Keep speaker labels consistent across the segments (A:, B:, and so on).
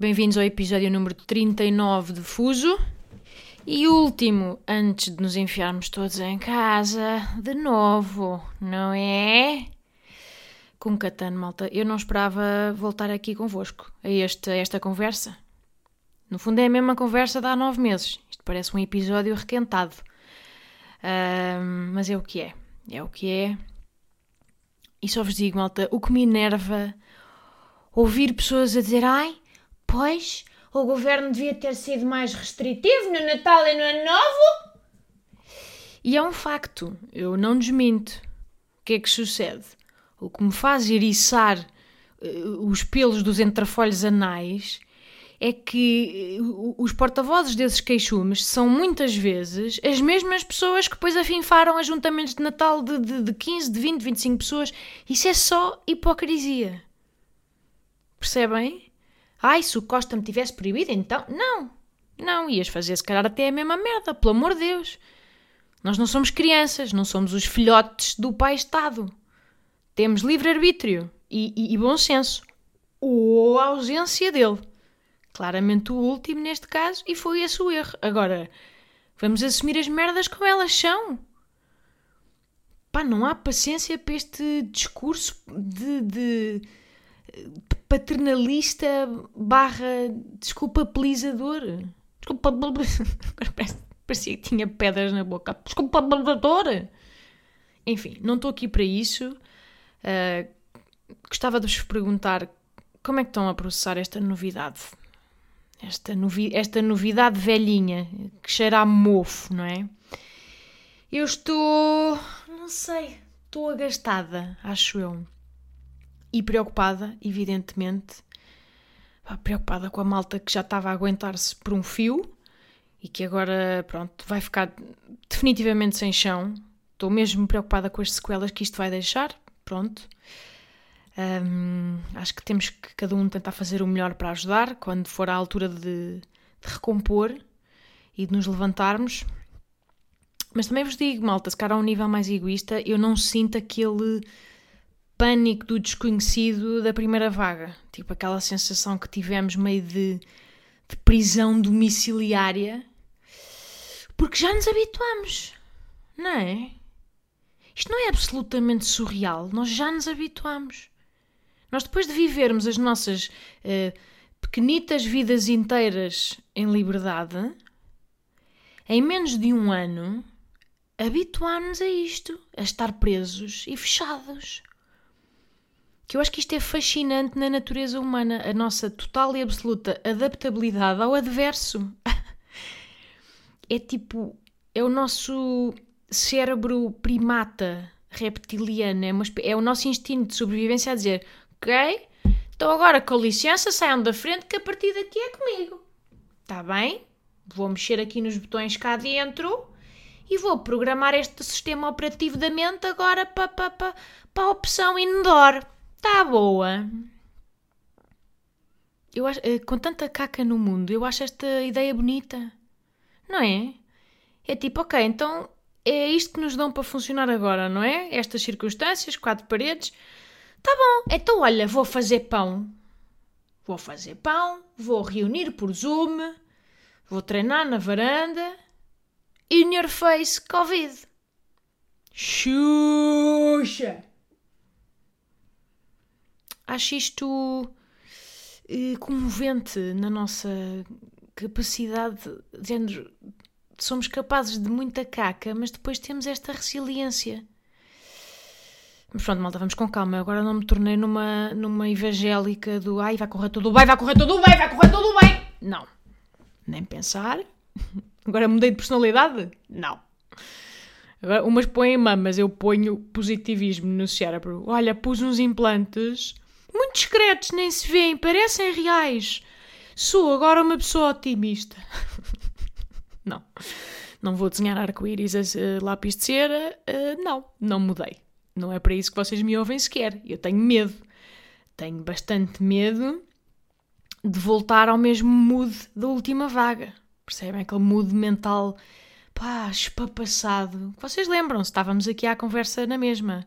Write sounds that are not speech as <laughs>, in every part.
A: Bem-vindos ao episódio número 39 de Fuso. E último, antes de nos enfiarmos todos em casa, de novo, não é? Com Catano, malta, eu não esperava voltar aqui convosco, a esta, a esta conversa. No fundo é a mesma conversa de há nove meses. Isto parece um episódio requentado. Mas é o que é. É o que é. E só vos digo, malta, o que me enerva ouvir pessoas a dizer ai, pois, o governo devia ter sido mais restritivo no Natal e no Ano Novo. E é um facto, eu não desminto. O que é que sucede? O que me faz eriçar eh, os pelos dos entrefolhos anais é que o- os porta-vozes desses queixumes são muitas vezes as mesmas pessoas que depois afinfaram ajuntamentos de Natal de, de, de 15, de 20, 25 pessoas. Isso é só hipocrisia. Percebem? Ai, se o Costa me tivesse proibido, então. Não! Não, ias fazer se calhar até a mesma merda, pelo amor de Deus. Nós não somos crianças, não somos os filhotes do pai Estado. Temos livre-arbítrio e, e- e bom senso. Ou a ausência dele. Claramente o último neste caso, e foi esse o erro. Agora, vamos assumir as merdas como elas são. Pá, não há paciência para este discurso de, de paternalista barra desculpabilizador. Desculpa, <laughs> parecia que tinha pedras na boca. Desculpabilizador. Enfim, não estou aqui para isso. Ah, gostava de vos perguntar como é que estão a processar esta novidade. Esta, novi esta novidade velhinha que cheira a mofo, não é? Eu estou. não sei. Estou agastada, acho eu. E preocupada, evidentemente. Preocupada com a malta que já estava a aguentar-se por um fio e que agora, pronto, vai ficar definitivamente sem chão. Estou mesmo preocupada com as sequelas que isto vai deixar. Pronto. Hum, acho que temos que cada um tentar fazer o melhor para ajudar quando for a altura de, de recompor e de nos levantarmos. Mas também vos digo, malta, se calhar a um nível mais egoísta, eu não sinto aquele pânico do desconhecido da primeira vaga. Tipo aquela sensação que tivemos meio de, de prisão domiciliária. Porque já nos habituamos, não é? Isto não é absolutamente surreal. Nós já nos habituamos. Nós, depois de vivermos as nossas eh, pequenitas vidas inteiras em liberdade, em menos de um ano, habituámos-nos a isto, a estar presos e fechados. Que eu acho que isto é fascinante na natureza humana, a nossa total e absoluta adaptabilidade ao adverso. <laughs> é tipo, é o nosso cérebro primata reptiliano, é, uma é o nosso instinto de sobrevivência a dizer: Ok, então agora com licença saiam da frente que a partir daqui é comigo. Está bem? Vou mexer aqui nos botões cá dentro e vou programar este sistema operativo da mente agora para pa, pa, pa a opção indoor. Está boa. Eu acho, eh, com tanta caca no mundo, eu acho esta ideia bonita. Não é? É tipo, ok, então é isto que nos dão para funcionar agora, não é? Estas circunstâncias, quatro paredes. Tá bom, então olha, vou fazer pão. Vou fazer pão, vou reunir por Zoom, vou treinar na varanda. In your face, Covid. Xuxa! Acho isto eh, comovente na nossa capacidade, de género, somos capazes de muita caca, mas depois temos esta resiliência. Mas pronto, malta, vamos com calma. Eu Agora não me tornei numa, numa evangélica do ai, vai correr tudo bem, vai correr tudo bem, vai correr tudo bem. Não. Nem pensar. <laughs> Agora mudei de personalidade? Não. Agora, umas põem mamas, eu ponho positivismo no cérebro. Olha, pus uns implantes muito discretos, nem se veem, parecem reais. Sou agora uma pessoa otimista. <laughs> não. Não vou desenhar arco-íris a uh, lápis de cera. Uh, não, não mudei. Não é para isso que vocês me ouvem sequer. Eu tenho medo. Tenho bastante medo de voltar ao mesmo mood da última vaga. Percebem? Aquele mood mental, pá, espapassado. Vocês lembram-se, estávamos aqui à conversa na mesma.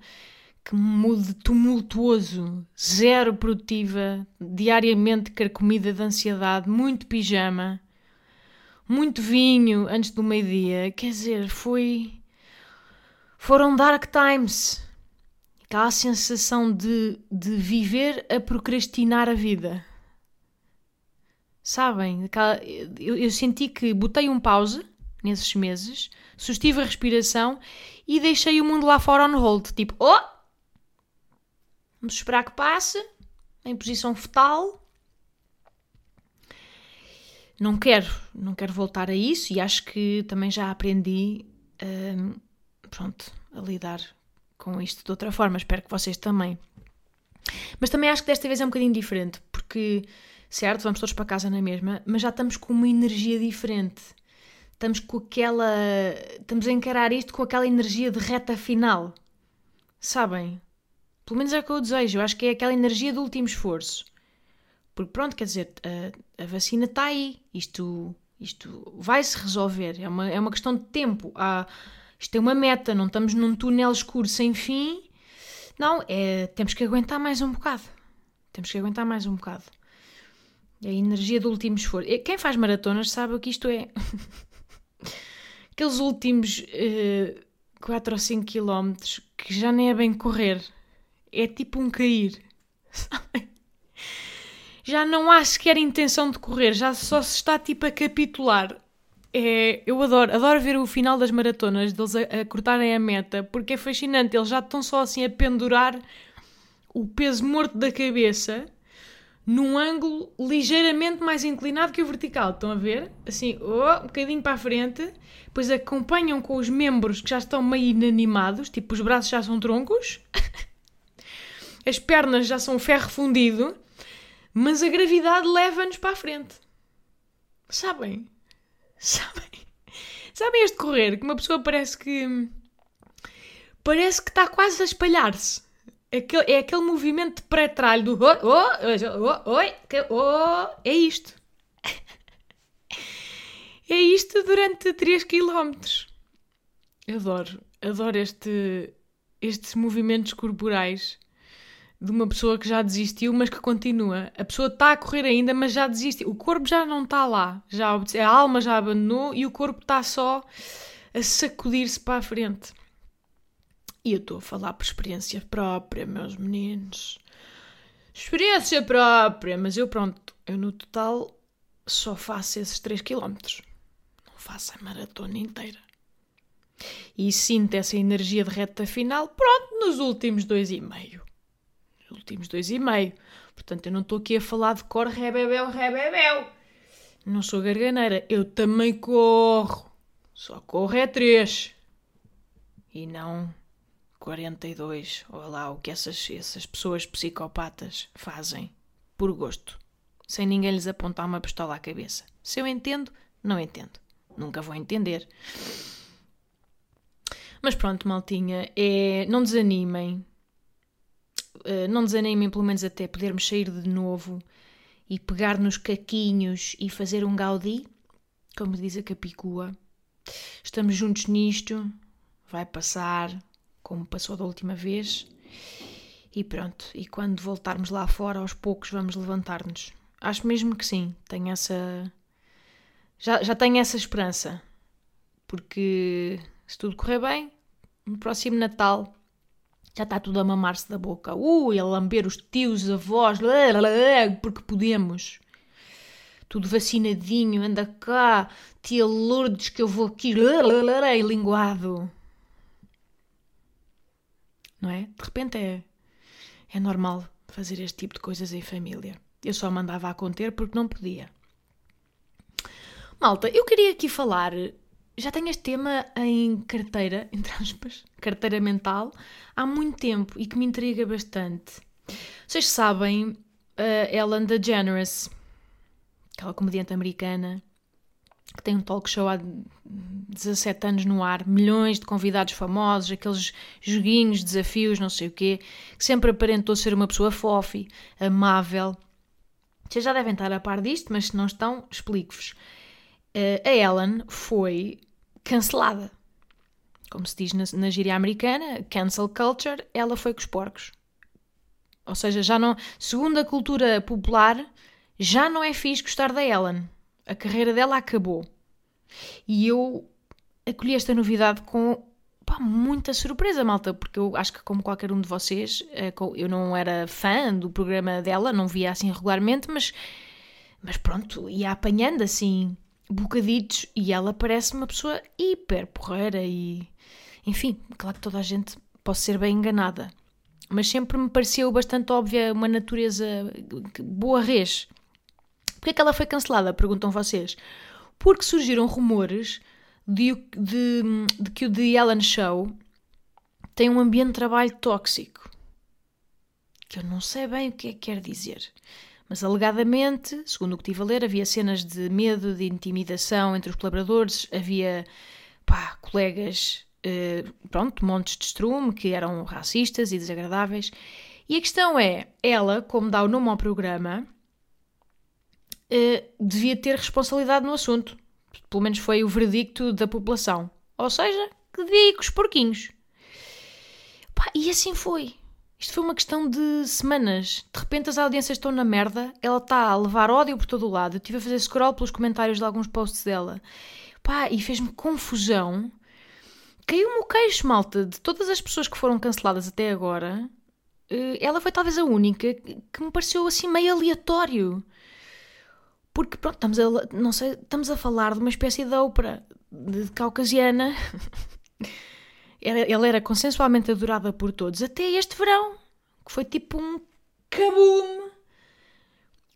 A: Que mood tumultuoso, zero produtiva, diariamente carcomida de ansiedade, muito pijama, muito vinho antes do meio-dia. Quer dizer, foi. Foram dark times. Aquela sensação de, de viver a procrastinar a vida. Sabem? Eu, eu senti que botei um pause nesses meses, sustive a respiração e deixei o mundo lá fora on hold. Tipo, oh! Vamos esperar que passe, em posição fetal. Não quero, não quero voltar a isso e acho que também já aprendi, hum, pronto, a lidar com isto de outra forma. Espero que vocês também. Mas também acho que desta vez é um bocadinho diferente, porque certo? Vamos todos para casa na mesma, mas já estamos com uma energia diferente. Estamos com aquela. Estamos a encarar isto com aquela energia de reta final. Sabem? Pelo menos é o que eu desejo. Eu acho que é aquela energia do último esforço. Porque pronto, quer dizer, a, a vacina está aí. Isto, isto vai se resolver. É uma, é uma questão de tempo. Há, isto é uma meta. Não estamos num túnel escuro sem fim. Não, é, temos que aguentar mais um bocado. Temos que aguentar mais um bocado. A energia do último esforço. Quem faz maratonas sabe o que isto é. <laughs> Aqueles últimos uh, eh, 4 ou 5 quilómetros que já nem é bem correr. É tipo um cair. <laughs> Já não há sequer intenção de correr, já só se está tipo a capitular. É, eu adoro, adoro ver o final das maratonas, deles a, a cortarem a meta, porque é fascinante. Eles já estão só assim a pendurar o peso morto da cabeça num ângulo ligeiramente mais inclinado que o vertical. Estão a ver? Assim, oh, um bocadinho para a frente. Depois acompanham com os membros que já estão meio inanimados, tipo os braços já são troncos, <laughs> as pernas já são ferro fundido, mas a gravidade leva-nos para a frente. Sabem? Sabem? <laughs> Sabem este correr? Que uma pessoa parece que. Parece que está quase a espalhar-se. Aquele, é aquele movimento de pré-tralho do oh, oh, oh, oi, oh, é isto. <laughs> é isto durante 3 km. Adoro, adoro este, estes movimentos corporais de uma pessoa que já desistiu, mas que continua. A pessoa está a correr ainda, mas já desistiu. O corpo já não está lá. Já, a alma já abandonou e o corpo está só a sacudir-se para a frente. E eu estou a falar por experiência própria, meus meninos. Experiência própria, mas eu pronto, eu no total só faço esses 3 km. Não faço a maratona inteira. E sinto essa energia de reta final, pronto, nos últimos dois e meio. Últimos dois e meio. Portanto, eu não estou aqui a falar de cor rebebel, rebebel. Não sou garganeira. Eu também corro. Só corro é 3. E não 42, ou lá o que essas, essas pessoas psicopatas fazem por gosto, sem ninguém lhes apontar uma pistola à cabeça. Se eu entendo, não entendo. Nunca vou entender. Mas pronto, maltinha, é, não desanimem. Uh, não desanimem, pelo menos até podermos sair de novo e pegar nos caquinhos e fazer um gaudi, como diz a Capicua. Estamos juntos nisto, vai passar, como passou da última vez. E pronto, e quando voltarmos lá fora, aos poucos vamos levantar-nos. Acho mesmo que sim, tenho essa. Já, já tenho essa esperança. Porque se tudo correr bem, no próximo Natal já está tudo a mamar-se da boca. Ui, a lamber os tios, avós, porque podemos. Tudo vacinadinho, anda cá, tia Lourdes, que eu vou aqui, linguado não é? De repente é, é normal fazer este tipo de coisas em família. Eu só mandava a conter porque não podia. Malta, eu queria aqui falar. Já tenho este tema em carteira, <laughs> entre aspas, carteira mental, há muito tempo e que me intriga bastante. Vocês sabem, a Ellen DeGeneres aquela comediante americana que tem um talk show há 17 anos no ar, milhões de convidados famosos, aqueles joguinhos, desafios, não sei o quê, que sempre aparentou ser uma pessoa fofi, amável. Vocês já devem estar a par disto, mas se não estão, explico-vos. Uh, a Ellen foi cancelada. Como se diz na, na gíria americana, cancel culture, ela foi com os porcos. Ou seja, já não, segundo a cultura popular, já não é fixe gostar da Ellen. A carreira dela acabou. E eu acolhi esta novidade com pá, muita surpresa, malta, porque eu acho que, como qualquer um de vocês, eh, eu não era fã do programa dela, não via assim regularmente, mas, mas pronto, ia apanhando assim bocaditos e ela parece uma pessoa hiper porreira e. Enfim, claro que toda a gente pode ser bem enganada, mas sempre me pareceu bastante óbvia uma natureza boa res. Porquê é que ela foi cancelada? Perguntam vocês. Porque surgiram rumores de, de, de que o The Ellen Show tem um ambiente de trabalho tóxico. Que eu não sei bem o que é que quer dizer. Mas alegadamente, segundo o que estive a ler, havia cenas de medo, de intimidação entre os colaboradores, havia pá, colegas, eh, pronto, montes de estrume que eram racistas e desagradáveis. E a questão é, ela, como dá o nome ao programa, uh, devia ter responsabilidade no assunto. Pelo menos foi o veredicto da população. Ou seja, que devia com os porquinhos. Pá, e assim foi. Isto foi uma questão de semanas. De repente as audiências estão na merda, ela está a levar ódio por todo o lado. Eu estive a fazer scroll pelos comentários de alguns posts dela. Pá, e fez-me confusão. Caiu-me o queixo, malta, de todas as pessoas que foram canceladas até agora. Eh, ela foi talvez a única que me pareceu assim meio aleatório. Porque, pronto, estamos a, não sei, estamos a falar de uma espécie de ópera de, de caucasiana. <laughs> ela era consensualmente adorada por todos até este verão, que foi tipo um kaboom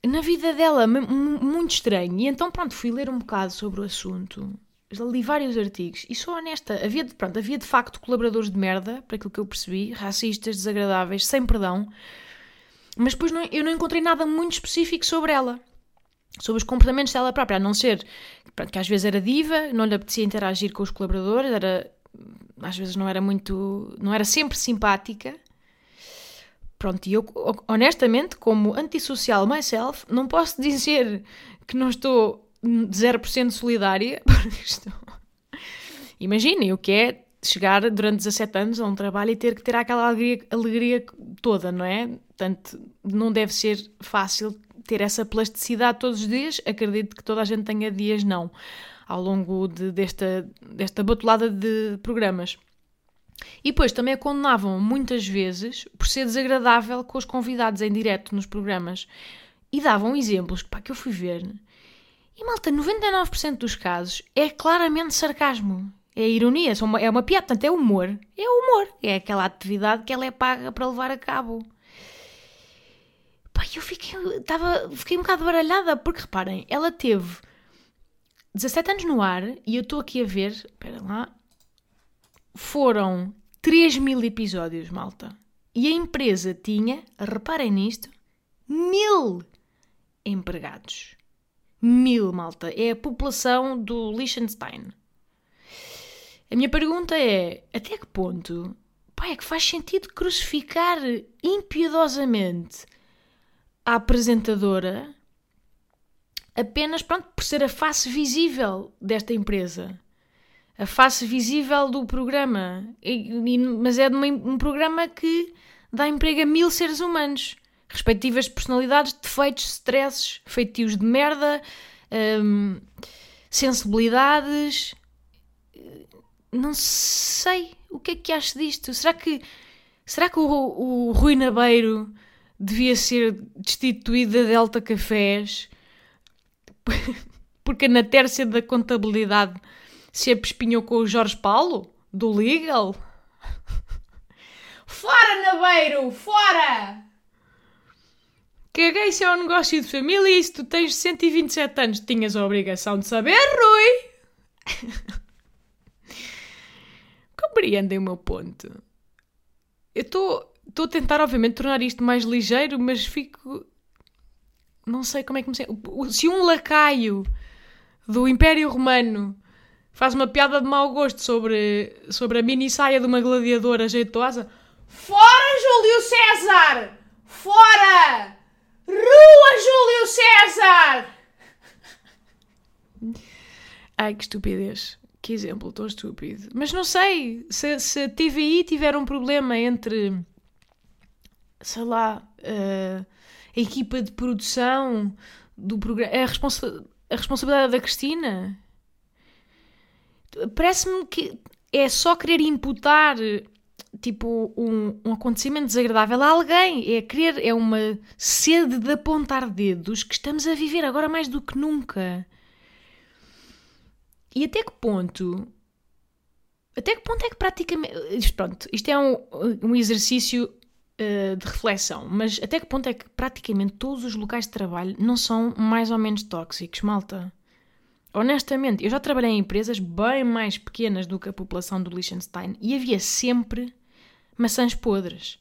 A: na vida dela, muito estranho. E então, pronto, fui ler um bocado sobre o assunto. Li vários artigos e sou honesta, havia, pronto, havia de facto colaboradores de merda, para aquilo que eu percebi, racistas, desagradáveis, sem perdão, mas depois não, eu não encontrei nada muito específico sobre ela sobre os comportamentos dela própria, a não ser pronto, que às vezes era diva, não lhe apetecia interagir com os colaboradores, era, às vezes não era muito, não era sempre simpática. Pronto, e eu honestamente, como antissocial myself, não posso dizer que não estou 0% solidária, <laughs> porque estou... Imaginem o que é chegar durante 17 anos a um trabalho e ter que ter aquela alegria, alegria toda, não é? Portanto, não deve ser fácil ter essa plasticidade todos os dias, acredito que toda a gente tenha dias não, ao longo de, desta, desta batulada de programas. E depois também a condenavam muitas vezes por ser desagradável com os convidados em direto nos programas. E davam exemplos pá, que eu fui ver. E malta, 99% dos casos é claramente sarcasmo. É ironia, é uma piada, portanto é humor. É humor. É aquela atividade que ela é paga para levar a cabo. Pá, eu fiquei, tava, fiquei um bocado baralhada, porque reparem, ela teve 17 anos no ar e eu estou aqui a ver, espera lá, foram 3 mil episódios, malta. E a empresa tinha, reparem nisto, mil empregados. Mil, malta. É a população do Liechtenstein. A minha pergunta é: até que ponto pá, é que faz sentido crucificar impiedosamente a apresentadora apenas pronto, por ser a face visível desta empresa. A face visível do programa. E, e, mas é de uma, um programa que dá emprego a mil seres humanos. Respectivas personalidades, defeitos, stresses, feitios de merda, hum, sensibilidades. Não sei o que é que acho disto. Será que, será que o, o Rui Nabeiro devia ser destituída de Delta Cafés <laughs> porque na tércia da contabilidade se apespinhou com o Jorge Paulo, do Legal. <laughs> Fora, Naveiro! Fora! Caguei se é um negócio de família e se tu tens 127 anos tinhas a obrigação de saber, Rui! <laughs> Compreendem o meu ponto. Eu Estou a tentar, obviamente, tornar isto mais ligeiro, mas fico. Não sei como é que me sei. Se um lacaio do Império Romano faz uma piada de mau gosto sobre, sobre a mini saia de uma gladiadora jeitosa, fora Júlio César! Fora! Rua Júlio César! Ai, que estupidez. Que exemplo tão estúpido. Mas não sei se, se a TVI tiver um problema entre, sei lá, uh, a equipa de produção do programa, a, responsa a responsabilidade da Cristina. Parece-me que é só querer imputar tipo um, um acontecimento desagradável a alguém. É querer, é uma sede de apontar dedos que estamos a viver agora mais do que nunca. E até que ponto? Até que ponto é que praticamente. Pronto, isto é um, um exercício uh, de reflexão, mas até que ponto é que praticamente todos os locais de trabalho não são mais ou menos tóxicos, malta? Honestamente, eu já trabalhei em empresas bem mais pequenas do que a população do Liechtenstein e havia sempre maçãs podres.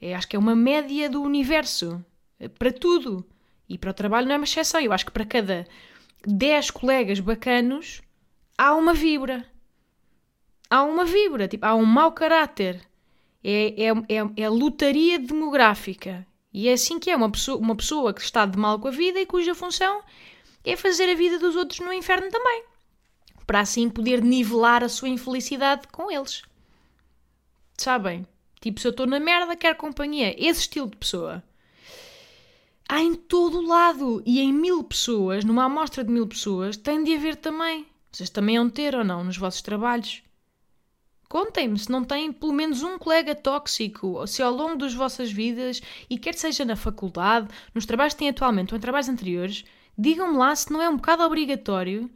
A: É, acho que é uma média do universo. Eh, para tudo. E para o trabalho não é uma exceção. Eu acho que para cada 10 colegas bacanos, há uma vibra. Há uma vibra, tipo, há um mau caráter. É, é, é, é lutaria demográfica. E é assim que é uma pessoa, uma pessoa que está de mal com a vida e cuja função é fazer a vida dos outros no inferno também. Para assim poder nivelar a sua infelicidade com eles. Sabem? Tipo, se eu estou na merda, quero companhia. Esse estilo de pessoa. Há em todo o lado. E em mil pessoas, numa amostra de mil pessoas, tem de haver também. Vocês também vão ter ou não nos vossos trabalhos? Contem-me se não têm pelo menos um colega tóxico, se ao longo das vossas vidas, e quer seja na faculdade, nos trabalhos que têm atualmente ou em trabalhos anteriores, digam-me lá se não é um bocado obrigatório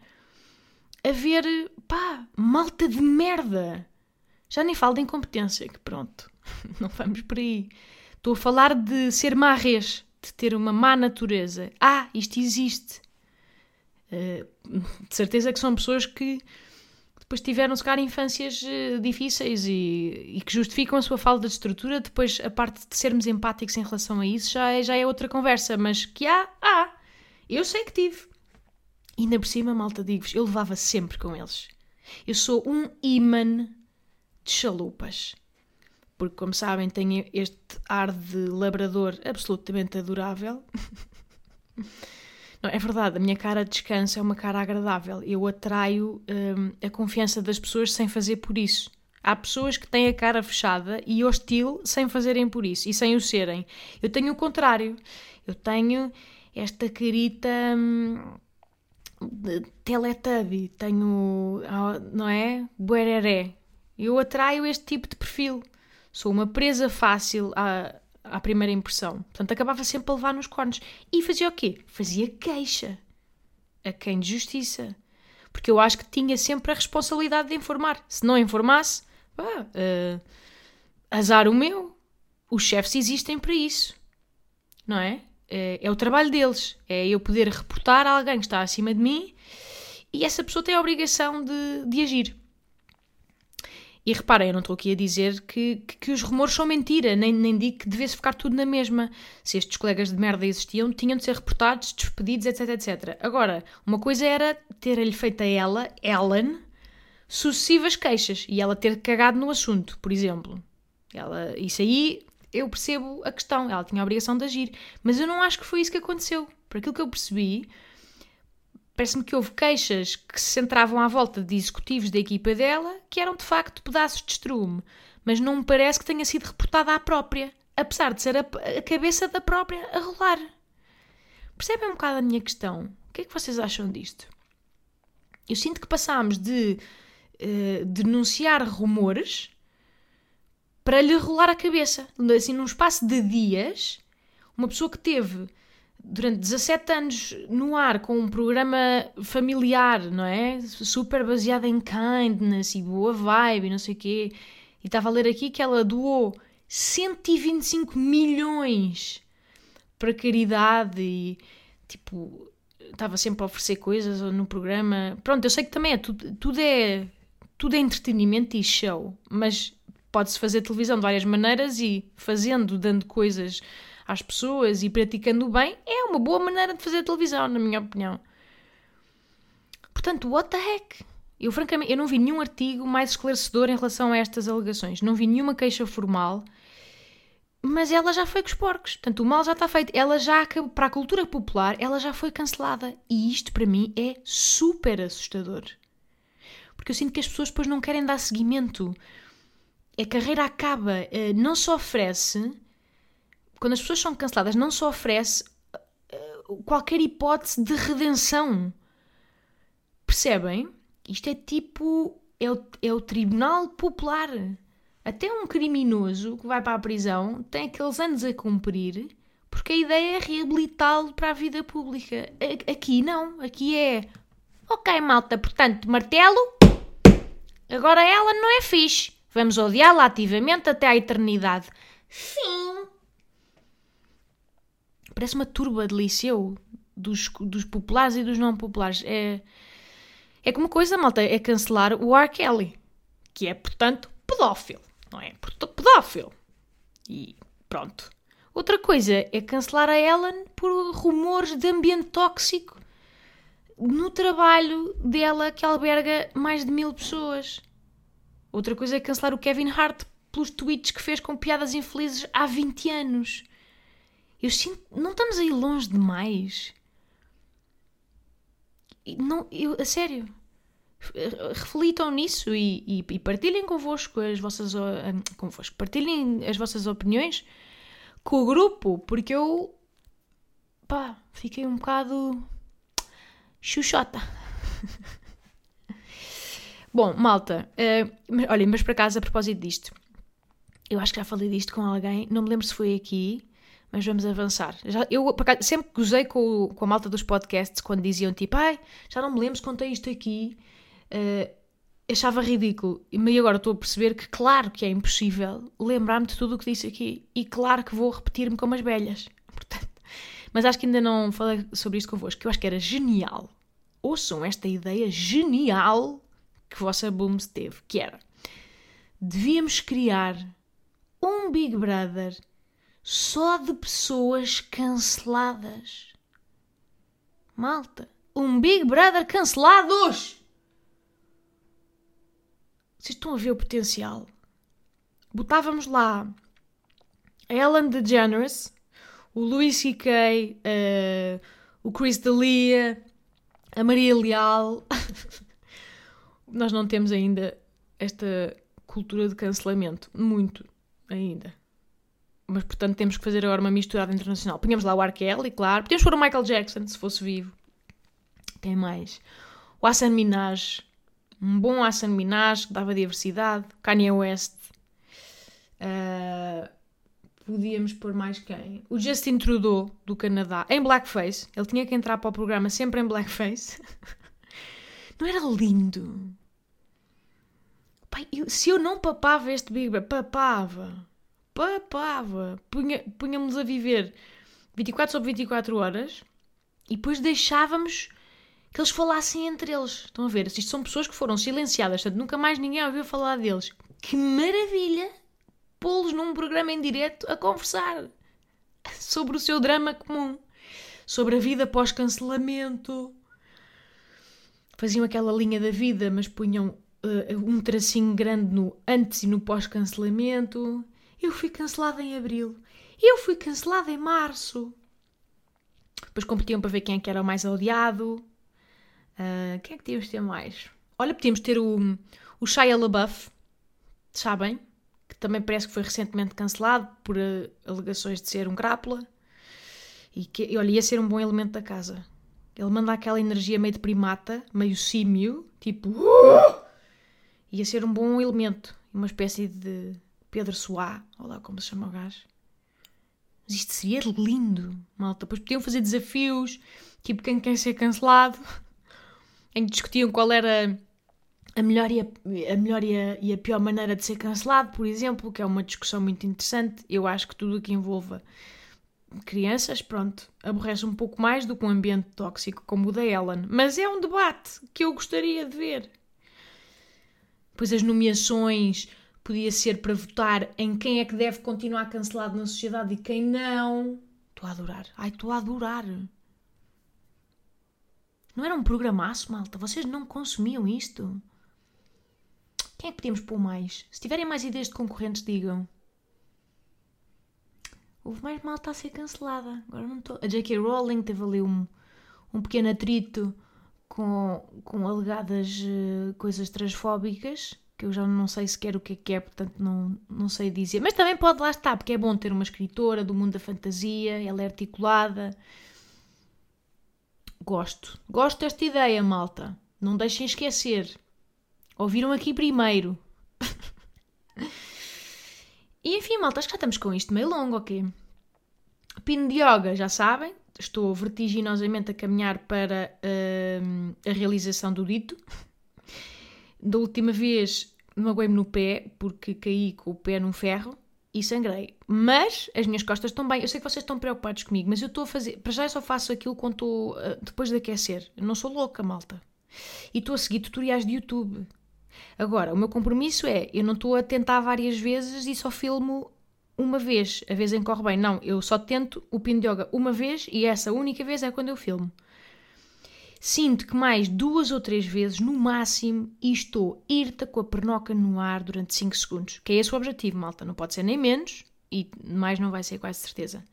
A: haver, pá, malta de merda. Já nem falo de incompetência, que pronto, <laughs> não vamos por aí. Estou a falar de ser marres, de ter uma má natureza. Ah, isto existe. Uh, de certeza que são pessoas que depois tiveram, se calhar, infâncias uh, difíceis e, e, que justificam a sua falta de estrutura. Depois, a parte de sermos empáticos em relação a isso já é, já é outra conversa, mas que há, há. Eu sei que tive. E ainda por cima, malta, digo-vos, eu levava sempre com eles. Eu sou um imã de chalupas. Porque, como sabem, tenho este ar de labrador absolutamente adorável. <laughs> É verdade, a minha cara de descanso é uma cara agradável. Eu atraio hum, a confiança das pessoas sem fazer por isso. Há pessoas que têm a cara fechada e hostil sem fazerem por isso e sem o serem. Eu tenho o contrário. Eu tenho esta carita hum, teletubby. Tenho, ah, não é? Buereré. Eu atraio este tipo de perfil. Sou uma presa fácil a à primeira impressão. Portanto, acabava sempre a levar nos cornos. E fazia o quê? Fazia queixa a quem de justiça. Porque eu acho que tinha sempre a responsabilidade de informar. Se não informasse, pá, uh, azar o meu. Os chefes existem para isso. Não é? é? É o trabalho deles. É eu poder reportar a alguém que está acima de mim e essa pessoa tem a obrigação de, de agir. E reparem, eu não estou aqui a dizer que, que, que, os rumores são mentira, nem, nem digo que devesse ficar tudo na mesma. Se estes colegas de merda existiam, tinham de ser reportados, despedidos, etc, etc. Agora, uma coisa era ter-lhe feito a ela, Ellen, sucessivas queixas e ela ter cagado no assunto, por exemplo. Ela, isso aí eu percebo a questão, ela tinha a obrigação de agir, mas eu não acho que foi isso que aconteceu. Por aquilo que eu percebi, Parece-me que houve queixas que se centravam à volta de executivos da equipa dela que eram de facto pedaços de estrume, mas não me parece que tenha sido reportada à própria, apesar de ser a, a cabeça da própria a rolar. Percebem um bocado a minha questão? O que é que vocês acham disto? Eu sinto que passámos de uh, denunciar rumores para lhe rolar a cabeça. Assim, num espaço de dias, uma pessoa que teve durante 17 anos no ar com um programa familiar, não é? Super baseado em kindness e boa vibe e não sei o quê. E estava a ler aqui que ela doou 125 milhões para caridade e tipo estava sempre a oferecer coisas no programa. Pronto, eu sei que também é tudo, tudo é tudo é entretenimento e show, mas pode-se fazer televisão de várias maneiras e fazendo, dando coisas às pessoas e praticando bem, é uma boa maneira de fazer televisão, na minha opinião. Portanto, what the heck? Eu, francamente, eu não vi nenhum artigo mais esclarecedor em relação a estas alegações. Não vi nenhuma queixa formal. Mas ela já foi com os porcos. Portanto, o mal já está feito. Ela já acabou. Para a cultura popular, ela já foi cancelada. E isto, para mim, é super assustador. Porque eu sinto que as pessoas depois não querem dar seguimento. A carreira acaba. Eh, não se oferece. Quando as pessoas são canceladas, não se oferece eh, qualquer hipótese de redenção. Percebem? Isto é tipo. É o, é o tribunal popular. Até um criminoso que vai para a prisão tem aqueles anos a cumprir porque a ideia é reabilitá-lo para a vida pública. Aqui não. Aqui é. Ok, malta, portanto, martelo. Agora ela não é fixe. Vamos odiá-la ativamente até à eternidade. Sim. Parece uma turba de liceu dos, dos populares e dos não populares. É. É como coisa, malta, é cancelar o R. Kelly, que é, portanto, pedófilo, não é? Pedófilo. E pronto. Outra coisa é cancelar a Ellen por rumores de ambiente tóxico no trabalho dela que alberga mais de mil pessoas. Outra coisa é cancelar o Kevin Hart pelos tweets que fez com piadas infelizes há 20 anos. Eu sinto. Não estamos aí longe demais. Não, eu, a sério. Reflitam nisso e, e, e, partilhem convosco as vossas convosco, partilhem as vossas opiniões com o grupo, porque eu pá, fiquei um bocado chuchota. <laughs> Bom, malta, uh, olhem, mas para casa a propósito disto, eu acho que já falei disto com alguém, não me lembro se foi aqui, mas vamos avançar. Já, eu sempre gozei com, com a malta dos podcasts quando diziam tipo, ai, já não me lembro se contei isto aqui. Uh, achava ridículo. E agora estou a perceber que, claro que é impossível lembrar-me de tudo o que disse aqui. E claro que vou repetir-me como as velhas. <laughs> Portanto, mas acho que ainda não falei sobre isto convosco, que eu acho que era genial. Ouçam esta ideia genial que vossa Booms teve, que era devíamos criar um Big Brother só de pessoas canceladas. Malta, um Big Brother cancelados! Vocês estão a ver o potencial? Botávamos lá a Ellen DeGeneres, o Louis C.K., uh, o Chris D'Elia, a Maria Leal. <laughs> Nós não temos ainda esta cultura de cancelamento. Muito ainda mas portanto temos que fazer agora uma misturada internacional. Punhamos lá o R. Kelly, claro. Podíamos pôr o Michael Jackson, se fosse vivo. Quem mais? O Hassan Minaj. Um bom Hassan Minaj, que dava diversidade. Kanye West. Uh, podíamos pôr mais quem? O Justin Trudeau, do Canadá, em blackface. Ele tinha que entrar para o programa sempre em blackface. <laughs> Não era lindo? Pai, eu, se eu não papava este Big Brother, papava papava. Punha-nos a viver 24 sobre 24 horas e depois deixávamos que eles falassem entre eles. Estão a ver? Isto são pessoas que foram silenciadas, portanto nunca mais ninguém ouviu falar deles. Que maravilha pô-los num programa em direto a conversar <laughs> sobre o seu drama comum, sobre a vida pós-cancelamento. Faziam aquela linha da vida, mas punham uh, um tracinho grande no antes e no pós-cancelamento. Eu fui cancelada em abril. Eu fui cancelada em março. Depois competiam para ver quem é que era o mais odiado. Uh, quem é que tínhamos de ter mais? Olha, podíamos ter o, o Shia LaBeouf, sabem? Que também parece que foi recentemente cancelado por uh, alegações de ser um crápula. E que, e, olha, ia ser um bom elemento da casa. Ele manda aquela energia meio de primata, meio símio, tipo. Uh! Ia ser um bom elemento. Uma espécie de Pedro Soá, ou lá como se chama o gajo. Mas isto seria lindo, malta. Depois podiam fazer desafios, tipo quem quer ser cancelado, <laughs> em que discutiam qual era a melhor, e a, a melhor e a, e a, pior maneira de ser cancelado, por exemplo, que é uma discussão muito interessante. Eu acho que tudo o que envolva crianças, pronto, aborrece um pouco mais do que um ambiente tóxico como o da Ellen. Mas é um debate que eu gostaria de ver. Pois as nomeações podia ser para votar em quem é que deve continuar cancelado na sociedade e quem não. Estou a adorar. Ai, estou a adorar. Não era um programaço, malta? Vocês não consumiam isto? Quem é que podíamos pôr mais? Se tiverem mais ideias de concorrentes, digam. Houve mais malta a ser cancelada. Agora não estou. A J.K. Rowling teve ali um, um pequeno atrito com, com alegadas uh, coisas transfóbicas que eu já não sei sequer o que é que é, portanto não, não sei dizer. Mas também pode lá estar, porque é bom ter uma escritora do mundo da fantasia, ela é articulada. Gosto. Gosto desta ideia, malta. Não deixem esquecer. Ouviram aqui primeiro. <laughs> e enfim, malta, acho que já estamos com isto meio longo, ok? Pino de yoga, já sabem. Estou vertiginosamente a caminhar para uh, a realização do dito. Da última vez magoei-me no pé porque caí com o pé num ferro e sangrei. Mas as minhas costas estão bem. Eu sei que vocês estão preocupados comigo, mas eu estou a fazer. Para já eu só faço aquilo quando estou. Uh, depois de aquecer. Eu não sou louca, malta. E estou a seguir tutoriais de YouTube. Agora, o meu compromisso é: eu não estou a tentar várias vezes e só filmo uma vez. A vez em que corre bem. Não, eu só tento o pin de yoga uma vez e essa única vez é quando eu filmo sinto que mais duas ou três vezes no máximo e estou irta com a pernoca no ar durante 5 segundos. Que é esse o objetivo, malta. Não pode ser nem menos e mais não vai ser quase certeza.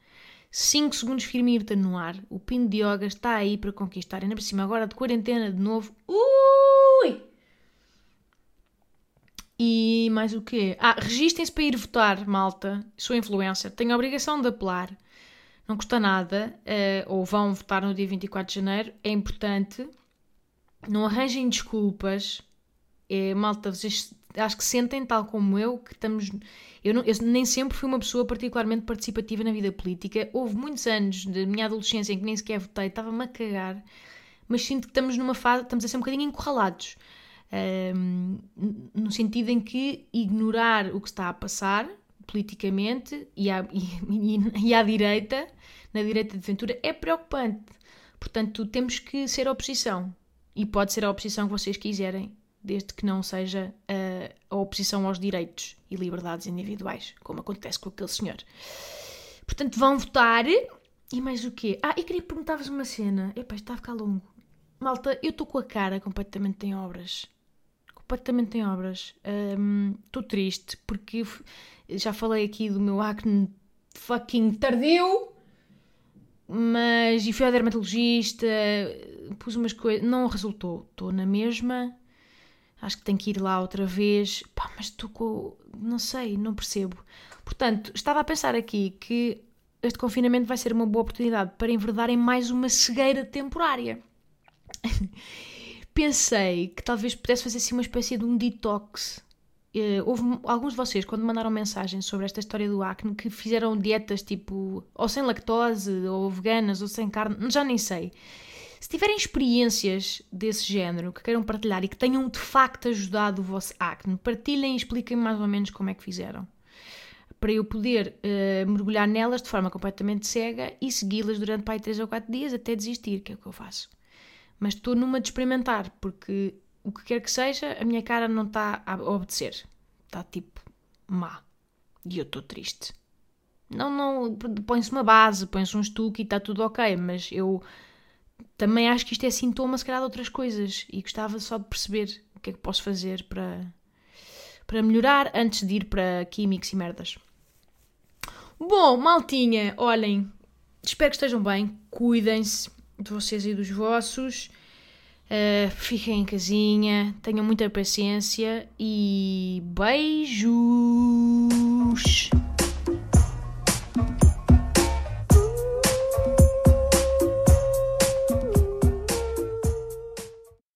A: 5 segundos firme irta no ar. O pino de yoga está aí para conquistar. Ainda por cima, agora de quarentena de novo. Ui! E mais o quê? Ah, registem-se para ir votar, malta. Sou influencer. Tenho a obrigação de apelar não custa nada, uh, ou vão votar no dia 24 de janeiro, é importante. Não arranjem desculpas. É, malta, vocês acho que sentem, tal como eu, que estamos. Eu, não, eu, nem sempre fui uma pessoa particularmente participativa na vida política. Houve muitos anos da minha adolescência em que nem sequer votei, estava-me a cagar, mas sinto que estamos numa fase, estamos a ser um bocadinho encurralados. Um, no sentido em que ignorar o que está a passar politicamente e à, <laughs> e, e à direita, na direita de Ventura, é preocupante. Portanto, temos que ser oposição. E pode ser a oposição que vocês quiserem, desde que não seja a, a oposição aos direitos e liberdades individuais, como acontece com aquele senhor. Portanto, vão votar. E mais o quê? Ah, e queria perguntar-vos uma cena. Epá, está a ficar longo. Malta, eu estou com a cara completamente em obras. Completamente em obras. Estou um, triste porque já falei aqui do meu acne fucking tardio, mas e fui ao dermatologista, pus umas coisas, não resultou. Estou na mesma, acho que tenho que ir lá outra vez. Pá, mas estou com. não sei, não percebo. Portanto, estava a pensar aqui que este confinamento vai ser uma boa oportunidade para enverdar em mais uma cegueira temporária. <laughs> Pensei que talvez pudesse fazer assim uma espécie de um detox Uh, houve alguns de vocês, quando mandaram mensagens sobre esta história do acne, que fizeram dietas tipo ou sem lactose, ou veganas, ou sem carne, já nem sei. Se tiverem experiências desse género que queiram partilhar e que tenham de facto ajudado o vosso acne, partilhem e expliquem mais ou menos como é que fizeram. Para eu poder uh, mergulhar nelas de forma completamente cega e segui-las durante pai 3 ou 4 dias até desistir, que é o que eu faço. Mas estou numa de experimentar, porque o que quer que seja, a minha cara não está a obedecer. Está tipo má. E eu estou triste. Não, não, põe-se uma base, põe-se um estuque e está tudo ok, mas eu também acho que isto é sintoma, se calhar, de outras coisas e gostava só de perceber o que é que posso fazer para, para melhorar antes de ir para químicos e merdas. Bom, maltinha, olhem, espero que estejam bem, cuidem-se de vocês e dos vossos. Uh, fiquem em casinha, tenham muita paciência e beijos!